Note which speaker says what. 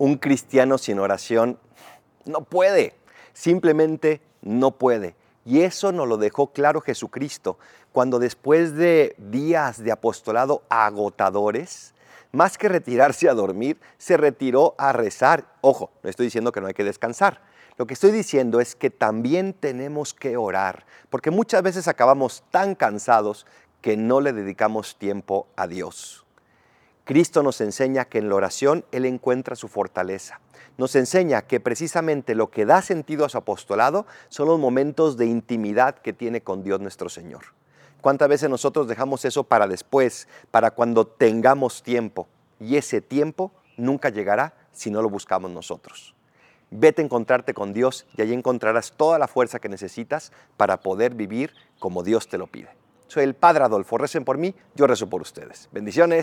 Speaker 1: Un cristiano sin oración no puede, simplemente no puede. Y eso nos lo dejó claro Jesucristo cuando después de días de apostolado agotadores, más que retirarse a dormir, se retiró a rezar. Ojo, no estoy diciendo que no hay que descansar. Lo que estoy diciendo es que también tenemos que orar, porque muchas veces acabamos tan cansados que no le dedicamos tiempo a Dios. Cristo nos enseña que en la oración Él encuentra su fortaleza. Nos enseña que precisamente lo que da sentido a su apostolado son los momentos de intimidad que tiene con Dios nuestro Señor. ¿Cuántas veces nosotros dejamos eso para después, para cuando tengamos tiempo? Y ese tiempo nunca llegará si no lo buscamos nosotros. Vete a encontrarte con Dios y allí encontrarás toda la fuerza que necesitas para poder vivir como Dios te lo pide. Soy el Padre Adolfo, recen por mí, yo rezo por ustedes. Bendiciones.